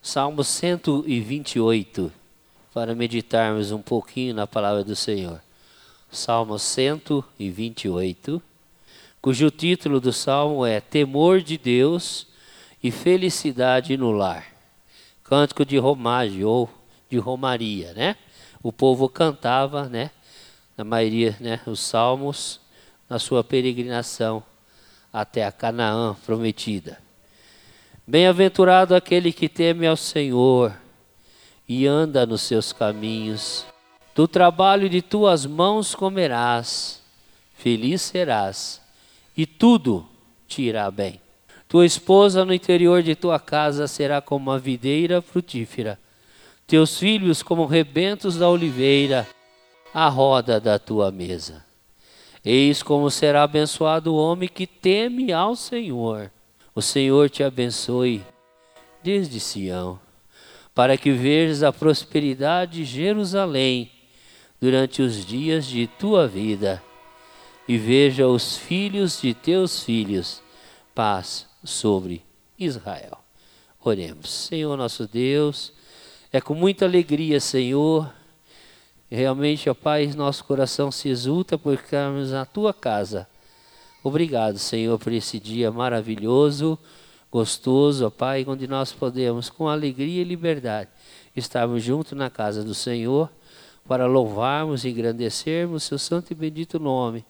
Salmo 128, para meditarmos um pouquinho na palavra do Senhor. Salmo 128, cujo título do salmo é Temor de Deus e Felicidade no Lar. Cântico de romagem ou de romaria, né? O povo cantava, né? Na maioria, né? Os salmos na sua peregrinação até a Canaã prometida. Bem-aventurado aquele que teme ao Senhor e anda nos seus caminhos. Do trabalho de tuas mãos comerás, feliz serás, e tudo te irá bem. Tua esposa no interior de tua casa será como uma videira frutífera, teus filhos como rebentos da oliveira, à roda da tua mesa. Eis como será abençoado o homem que teme ao Senhor. O Senhor te abençoe desde Sião, para que vejas a prosperidade de Jerusalém durante os dias de tua vida, e veja os filhos de teus filhos, paz sobre Israel. Oremos. Senhor nosso Deus, é com muita alegria, Senhor, realmente, ó Pai, nosso coração se exulta por ficarmos na tua casa Obrigado, Senhor, por esse dia maravilhoso, gostoso, ó Pai, onde nós podemos, com alegria e liberdade, estarmos juntos na casa do Senhor para louvarmos e engrandecermos seu santo e bendito nome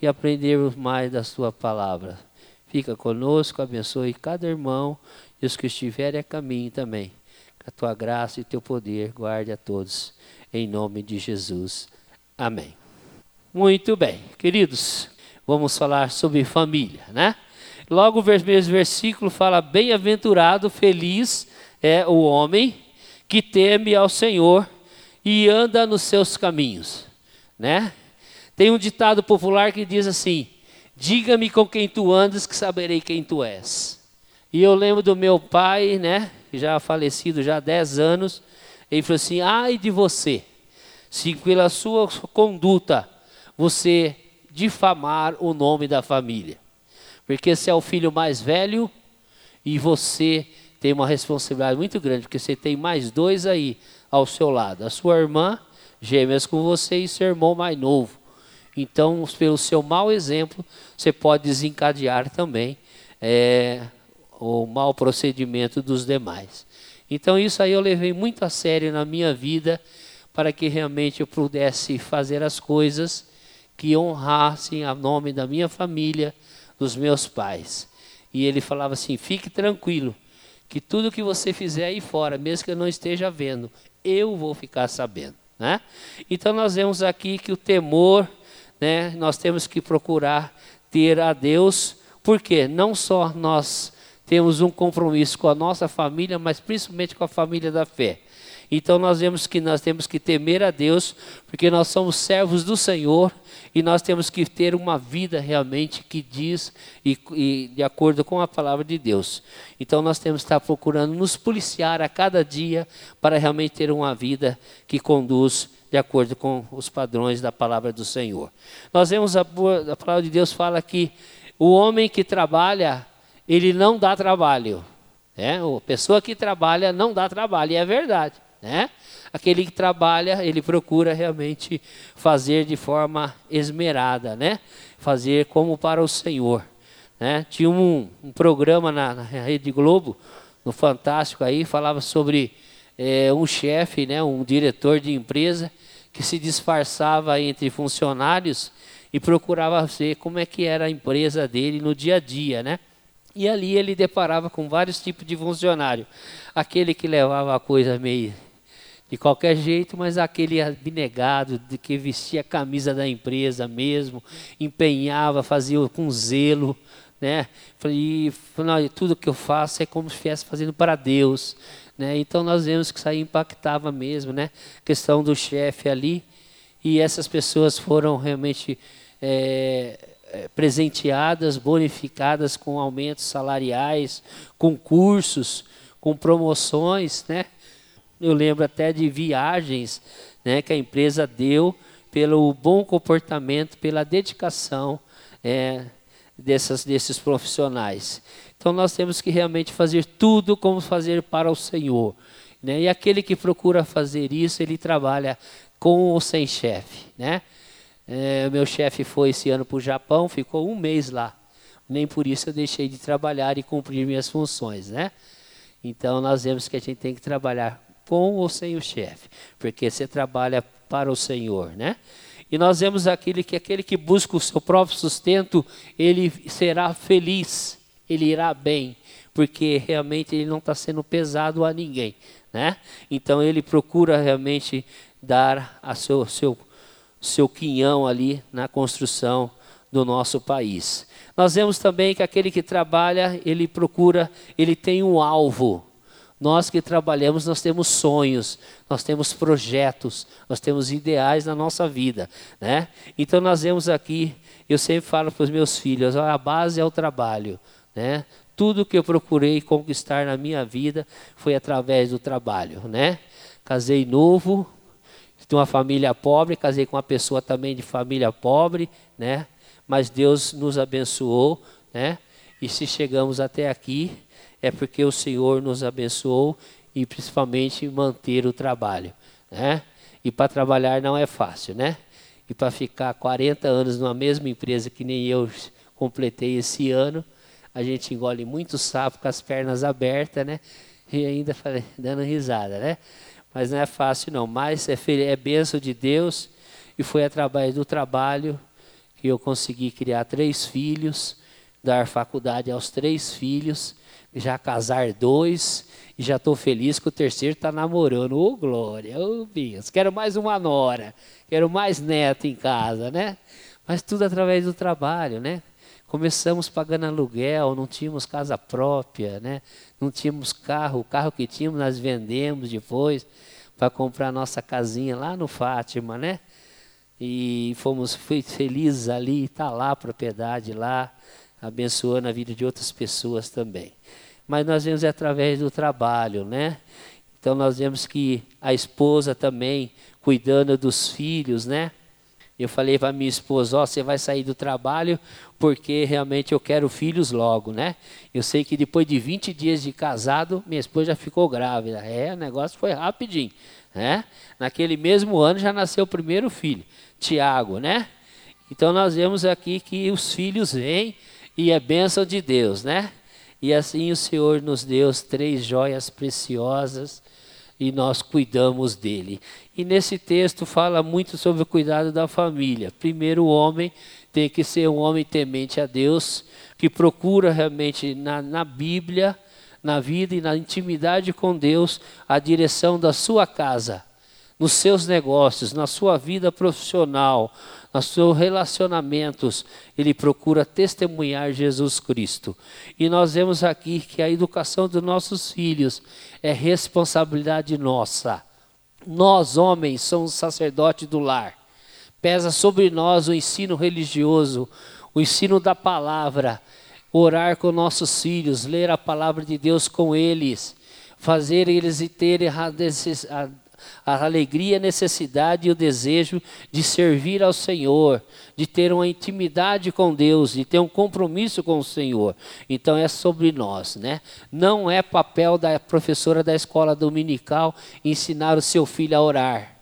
e aprendermos mais da sua palavra. Fica conosco, abençoe cada irmão e os que estiverem a caminho também. Que a tua graça e teu poder guarde a todos. Em nome de Jesus. Amém. Muito bem, queridos vamos falar sobre família, né? Logo o mesmo versículo fala: Bem-aventurado, feliz é o homem que teme ao Senhor e anda nos seus caminhos, né? Tem um ditado popular que diz assim: Diga-me com quem tu andas, que saberei quem tu és. E eu lembro do meu pai, né? Já falecido já há 10 anos. Ele falou assim: Ai de você, se pela sua conduta você difamar o nome da família. Porque você é o filho mais velho e você tem uma responsabilidade muito grande, porque você tem mais dois aí ao seu lado. A sua irmã, gêmeas com você, e seu irmão mais novo. Então, pelo seu mau exemplo, você pode desencadear também é, o mau procedimento dos demais. Então, isso aí eu levei muito a sério na minha vida, para que realmente eu pudesse fazer as coisas que honrassem o nome da minha família, dos meus pais. E ele falava assim: fique tranquilo, que tudo que você fizer aí fora, mesmo que eu não esteja vendo, eu vou ficar sabendo. Né? Então nós vemos aqui que o temor, né, nós temos que procurar ter a Deus, porque não só nós temos um compromisso com a nossa família, mas principalmente com a família da fé. Então nós vemos que nós temos que temer a Deus, porque nós somos servos do Senhor e nós temos que ter uma vida realmente que diz e, e, de acordo com a palavra de Deus. Então nós temos que estar procurando nos policiar a cada dia para realmente ter uma vida que conduz de acordo com os padrões da palavra do Senhor. Nós vemos a, a palavra de Deus fala que o homem que trabalha, ele não dá trabalho. É, a pessoa que trabalha não dá trabalho, e é verdade né? Aquele que trabalha, ele procura realmente fazer de forma esmerada, né? Fazer como para o Senhor, né? Tinha um, um programa na, na, Rede Globo, no Fantástico aí, falava sobre é, um chefe, né? Um diretor de empresa que se disfarçava entre funcionários e procurava ver como é que era a empresa dele no dia a dia, né? E ali ele deparava com vários tipos de funcionário. Aquele que levava a coisa meio de qualquer jeito, mas aquele abnegado de que vestia a camisa da empresa mesmo, empenhava, fazia com zelo, né? E tudo que eu faço é como se estivesse fazendo para Deus, né? Então nós vemos que isso aí impactava mesmo, né? A questão do chefe ali e essas pessoas foram realmente é, presenteadas, bonificadas com aumentos salariais, com cursos, com promoções, né? Eu lembro até de viagens né, que a empresa deu pelo bom comportamento, pela dedicação é, dessas, desses profissionais. Então nós temos que realmente fazer tudo como fazer para o Senhor. Né? E aquele que procura fazer isso, ele trabalha com ou sem chefe. Né? É, meu chefe foi esse ano para o Japão, ficou um mês lá. Nem por isso eu deixei de trabalhar e cumprir minhas funções. Né? Então nós vemos que a gente tem que trabalhar com ou sem o chefe, porque você trabalha para o Senhor, né? E nós vemos aquele que aquele que busca o seu próprio sustento, ele será feliz, ele irá bem, porque realmente ele não está sendo pesado a ninguém, né? Então ele procura realmente dar a seu seu seu quinhão ali na construção do nosso país. Nós vemos também que aquele que trabalha, ele procura, ele tem um alvo, nós que trabalhamos, nós temos sonhos, nós temos projetos, nós temos ideais na nossa vida, né? Então nós vemos aqui, eu sempre falo para os meus filhos, a base é o trabalho, né? Tudo que eu procurei conquistar na minha vida foi através do trabalho, né? Casei novo, de uma família pobre, casei com uma pessoa também de família pobre, né? Mas Deus nos abençoou, né? E se chegamos até aqui, é porque o Senhor nos abençoou e principalmente manter o trabalho, né? E para trabalhar não é fácil, né? E para ficar 40 anos numa mesma empresa que nem eu completei esse ano, a gente engole muito sapo com as pernas abertas, né? E ainda dando risada, né? Mas não é fácil não, mas é, é benção de Deus e foi através do trabalho que eu consegui criar três filhos, dar faculdade aos três filhos já casar dois e já estou feliz que o terceiro está namorando. Ô, oh, glória, ô, oh, Deus. Quero mais uma nora, quero mais neto em casa, né? Mas tudo através do trabalho, né? Começamos pagando aluguel, não tínhamos casa própria, né? Não tínhamos carro, o carro que tínhamos nós vendemos depois para comprar nossa casinha lá no Fátima, né? E fomos felizes ali, está lá a propriedade lá, abençoando a vida de outras pessoas também mas nós vemos é através do trabalho, né? Então nós vemos que a esposa também cuidando dos filhos, né? Eu falei para minha esposa, ó, oh, você vai sair do trabalho porque realmente eu quero filhos logo, né? Eu sei que depois de 20 dias de casado, minha esposa já ficou grávida. É, o negócio foi rapidinho, né? Naquele mesmo ano já nasceu o primeiro filho, Tiago, né? Então nós vemos aqui que os filhos vêm e é bênção de Deus, né? E assim o Senhor nos deu três joias preciosas e nós cuidamos dele. E nesse texto fala muito sobre o cuidado da família. Primeiro, o homem tem que ser um homem temente a Deus, que procura realmente na, na Bíblia, na vida e na intimidade com Deus, a direção da sua casa, nos seus negócios, na sua vida profissional, nos seus relacionamentos, ele procura testemunhar Jesus Cristo. E nós vemos aqui que a educação dos nossos filhos é responsabilidade nossa. Nós, homens, somos sacerdotes do lar. Pesa sobre nós o ensino religioso, o ensino da palavra, orar com nossos filhos, ler a palavra de Deus com eles, fazer eles terem a a alegria, a necessidade e o desejo de servir ao Senhor, de ter uma intimidade com Deus, de ter um compromisso com o Senhor. Então é sobre nós, né? Não é papel da professora da escola dominical ensinar o seu filho a orar.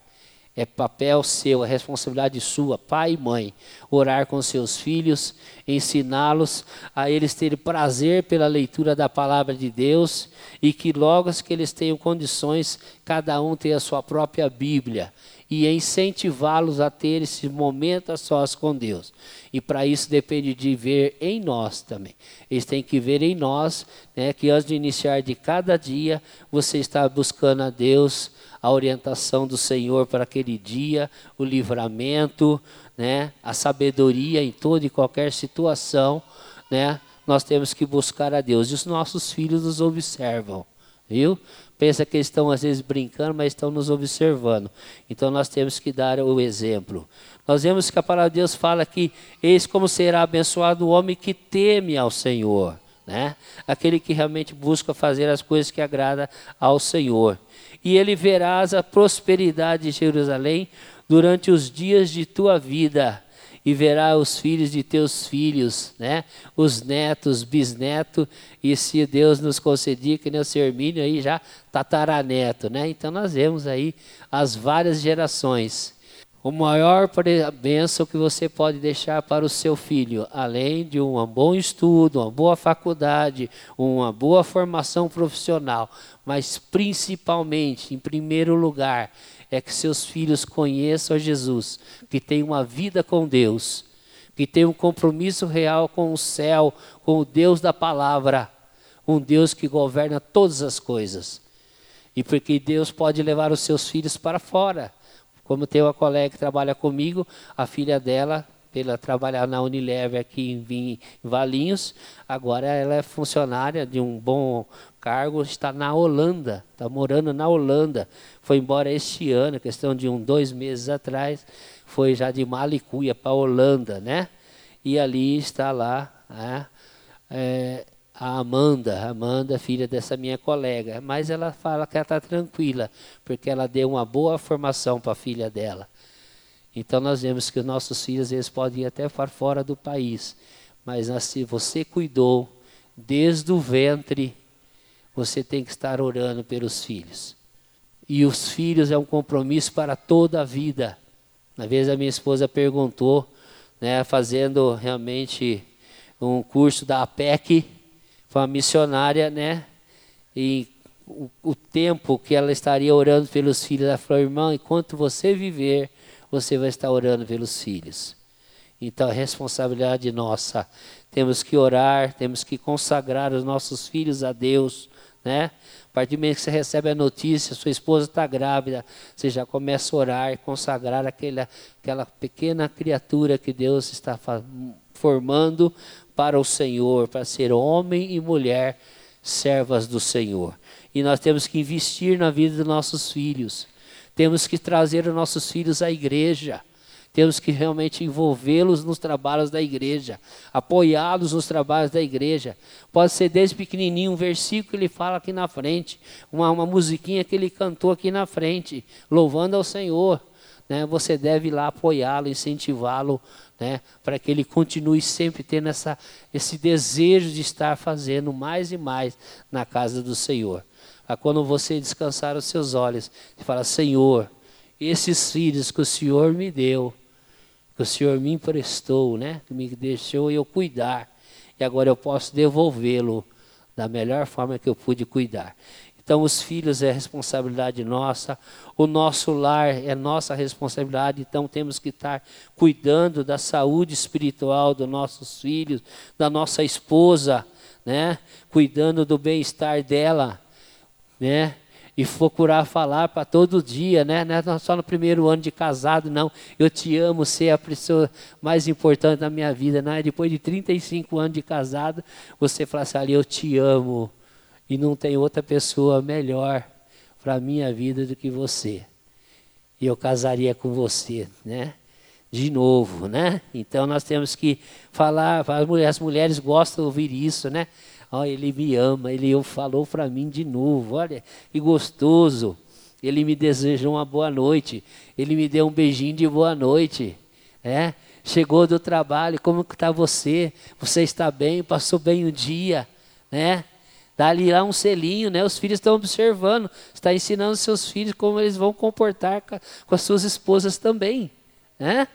É papel seu, é responsabilidade sua, pai e mãe, orar com seus filhos, ensiná-los a eles terem prazer pela leitura da palavra de Deus e que logo que eles tenham condições, cada um tenha a sua própria Bíblia e incentivá-los a ter esse momento a sós com Deus. E para isso depende de ver em nós também. Eles têm que ver em nós, né, que antes de iniciar de cada dia, você está buscando a Deus, a orientação do Senhor para aquele dia, o livramento, né, a sabedoria em toda e qualquer situação, né? Nós temos que buscar a Deus. E os nossos filhos nos observam, viu? Pensa que eles estão às vezes brincando, mas estão nos observando. Então nós temos que dar o exemplo. Nós vemos que a palavra de Deus fala que eis como será abençoado o homem que teme ao Senhor, né? Aquele que realmente busca fazer as coisas que agradam ao Senhor e ele verás a prosperidade de Jerusalém durante os dias de tua vida, e verá os filhos de teus filhos, né? Os netos, bisnetos, e se Deus nos concedir, que nem o seu Hermínio aí já tataraneto, né? Então nós vemos aí as várias gerações. O maior bênção que você pode deixar para o seu filho, além de um bom estudo, uma boa faculdade, uma boa formação profissional, mas principalmente, em primeiro lugar, é que seus filhos conheçam a Jesus, que tem uma vida com Deus, que tem um compromisso real com o céu, com o Deus da palavra, um Deus que governa todas as coisas. E porque Deus pode levar os seus filhos para fora. Como tem uma colega que trabalha comigo, a filha dela pela trabalhar na Unilever aqui em, em Valinhos. Agora ela é funcionária de um bom cargo, está na Holanda, está morando na Holanda. Foi embora este ano, questão de um dois meses atrás, foi já de Malicuia para a Holanda, né? E ali está lá né? é, a Amanda, Amanda, filha dessa minha colega. Mas ela fala que ela está tranquila, porque ela deu uma boa formação para a filha dela. Então nós vemos que os nossos filhos eles podem ir até para fora do país, mas se você cuidou desde o ventre, você tem que estar orando pelos filhos. E os filhos é um compromisso para toda a vida. Uma vez a minha esposa perguntou, né, fazendo realmente um curso da APEC, foi uma missionária, né? E o, o tempo que ela estaria orando pelos filhos, ela falou, irmão, enquanto você viver, você vai estar orando pelos filhos. Então, a responsabilidade nossa. Temos que orar, temos que consagrar os nossos filhos a Deus, né? Partir do momento que você recebe a notícia, sua esposa está grávida, você já começa a orar, consagrar aquela, aquela pequena criatura que Deus está formando para o Senhor, para ser homem e mulher, servas do Senhor. E nós temos que investir na vida dos nossos filhos. Temos que trazer os nossos filhos à igreja. Temos que realmente envolvê-los nos trabalhos da igreja, apoiá-los nos trabalhos da igreja. Pode ser desde pequenininho um versículo que ele fala aqui na frente, uma, uma musiquinha que ele cantou aqui na frente, louvando ao Senhor. Né? Você deve ir lá apoiá-lo, incentivá-lo, né? para que ele continue sempre tendo essa, esse desejo de estar fazendo mais e mais na casa do Senhor a quando você descansar os seus olhos e falar: Senhor, esses filhos que o Senhor me deu, que o Senhor me emprestou, né? que me deixou eu cuidar, e agora eu posso devolvê-lo da melhor forma que eu pude cuidar. Então, os filhos é responsabilidade nossa, o nosso lar é nossa responsabilidade, então temos que estar cuidando da saúde espiritual dos nossos filhos, da nossa esposa, né? cuidando do bem-estar dela né? E procurar falar para todo dia, né? Não é só no primeiro ano de casado, não. Eu te amo, você é a pessoa mais importante da minha vida, não é? Depois de 35 anos de casado, você fala assim, eu te amo. E não tem outra pessoa melhor para a minha vida do que você. E eu casaria com você, né? de novo, né? Então nós temos que falar, as mulheres gostam de ouvir isso, né? Oh, ele me ama, ele falou para mim de novo. Olha, que gostoso. Ele me desejou uma boa noite. Ele me deu um beijinho de boa noite. É? Chegou do trabalho, como está você? Você está bem? Passou bem o dia? Né? Dá ali lá um selinho, né? Os filhos estão observando. Está ensinando seus filhos como eles vão comportar com as suas esposas também. Né?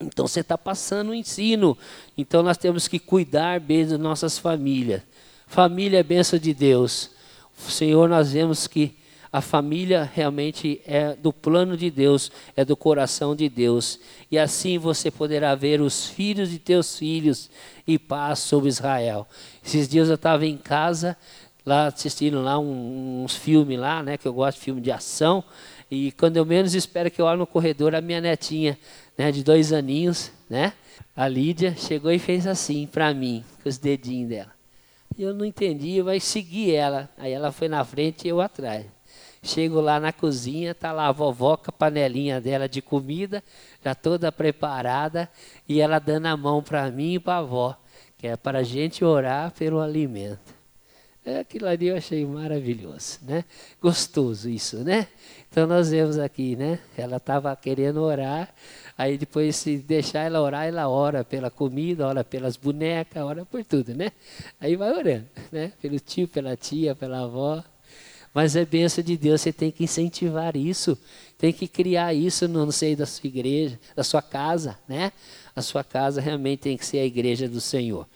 Então você está passando o ensino. Então nós temos que cuidar bem das nossas famílias. Família é bênção de Deus. Senhor, nós vemos que a família realmente é do plano de Deus, é do coração de Deus. E assim você poderá ver os filhos de teus filhos e paz sobre Israel. Esses dias eu estava em casa, lá assistindo lá um, uns filmes lá, né? Que eu gosto de filme de ação. E quando eu menos espero que eu olhe no corredor, a minha netinha né, de dois aninhos, né? A Lídia chegou e fez assim para mim, com os dedinhos dela. Eu não entendi, eu vai seguir ela. Aí ela foi na frente e eu atrás. Chego lá na cozinha, tá lá a vovó com a panelinha dela de comida, já toda preparada, e ela dando a mão para mim e para a avó, que é para a gente orar pelo alimento. É, aquilo ali eu achei maravilhoso, né? Gostoso isso, né? Então nós vemos aqui, né? Ela estava querendo orar, aí depois se deixar ela orar, ela ora pela comida, ora pelas bonecas, ora por tudo, né? Aí vai orando, né? Pelo tio, pela tia, pela avó. Mas é bênção de Deus, você tem que incentivar isso, tem que criar isso no seio da sua igreja, da sua casa, né? A sua casa realmente tem que ser a igreja do Senhor.